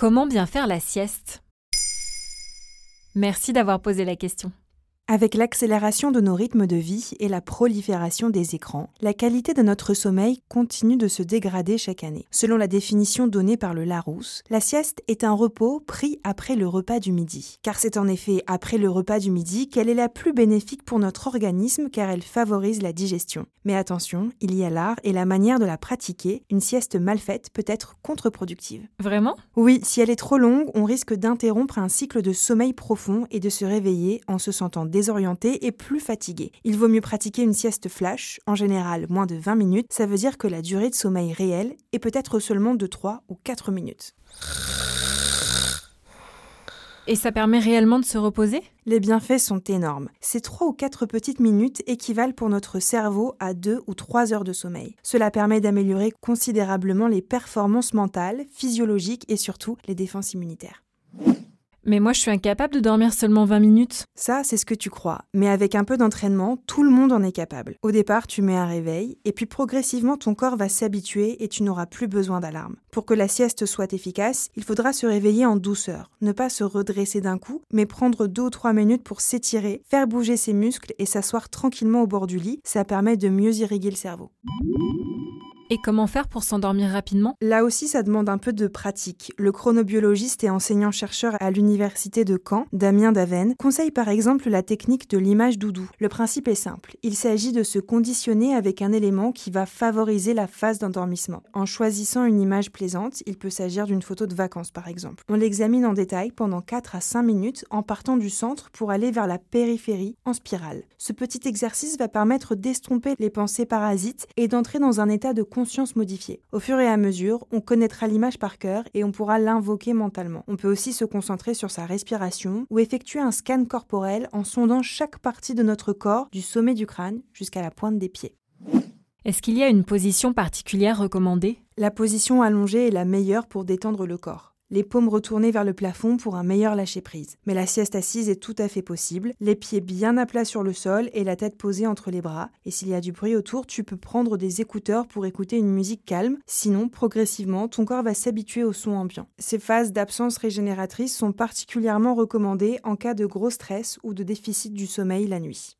Comment bien faire la sieste Merci d'avoir posé la question. Avec l'accélération de nos rythmes de vie et la prolifération des écrans, la qualité de notre sommeil continue de se dégrader chaque année. Selon la définition donnée par le Larousse, la sieste est un repos pris après le repas du midi. Car c'est en effet après le repas du midi qu'elle est la plus bénéfique pour notre organisme car elle favorise la digestion. Mais attention, il y a l'art et la manière de la pratiquer. Une sieste mal faite peut être contre-productive. Vraiment? Oui, si elle est trop longue, on risque d'interrompre un cycle de sommeil profond et de se réveiller en se sentant désorienté et plus fatigué. Il vaut mieux pratiquer une sieste flash, en général moins de 20 minutes, ça veut dire que la durée de sommeil réelle est peut-être seulement de 3 ou 4 minutes. Et ça permet réellement de se reposer? Les bienfaits sont énormes. Ces 3 ou 4 petites minutes équivalent pour notre cerveau à 2 ou 3 heures de sommeil. Cela permet d'améliorer considérablement les performances mentales, physiologiques et surtout les défenses immunitaires. Mais moi, je suis incapable de dormir seulement 20 minutes. Ça, c'est ce que tu crois. Mais avec un peu d'entraînement, tout le monde en est capable. Au départ, tu mets un réveil, et puis progressivement, ton corps va s'habituer et tu n'auras plus besoin d'alarme. Pour que la sieste soit efficace, il faudra se réveiller en douceur. Ne pas se redresser d'un coup, mais prendre 2 ou 3 minutes pour s'étirer, faire bouger ses muscles et s'asseoir tranquillement au bord du lit. Ça permet de mieux irriguer le cerveau. Et comment faire pour s'endormir rapidement? Là aussi, ça demande un peu de pratique. Le chronobiologiste et enseignant-chercheur à l'université de Caen, Damien Daven, conseille par exemple la technique de l'image doudou. Le principe est simple. Il s'agit de se conditionner avec un élément qui va favoriser la phase d'endormissement. En choisissant une image plaisante, il peut s'agir d'une photo de vacances par exemple. On l'examine en détail pendant 4 à 5 minutes en partant du centre pour aller vers la périphérie en spirale. Ce petit exercice va permettre d'estomper les pensées parasites et d'entrer dans un état de modifiée. Au fur et à mesure, on connaîtra l'image par cœur et on pourra l'invoquer mentalement. On peut aussi se concentrer sur sa respiration ou effectuer un scan corporel en sondant chaque partie de notre corps, du sommet du crâne jusqu'à la pointe des pieds. Est-ce qu'il y a une position particulière recommandée? La position allongée est la meilleure pour détendre le corps les paumes retournées vers le plafond pour un meilleur lâcher-prise. Mais la sieste assise est tout à fait possible, les pieds bien à plat sur le sol et la tête posée entre les bras. Et s'il y a du bruit autour, tu peux prendre des écouteurs pour écouter une musique calme, sinon progressivement ton corps va s'habituer au son ambiant. Ces phases d'absence régénératrice sont particulièrement recommandées en cas de gros stress ou de déficit du sommeil la nuit.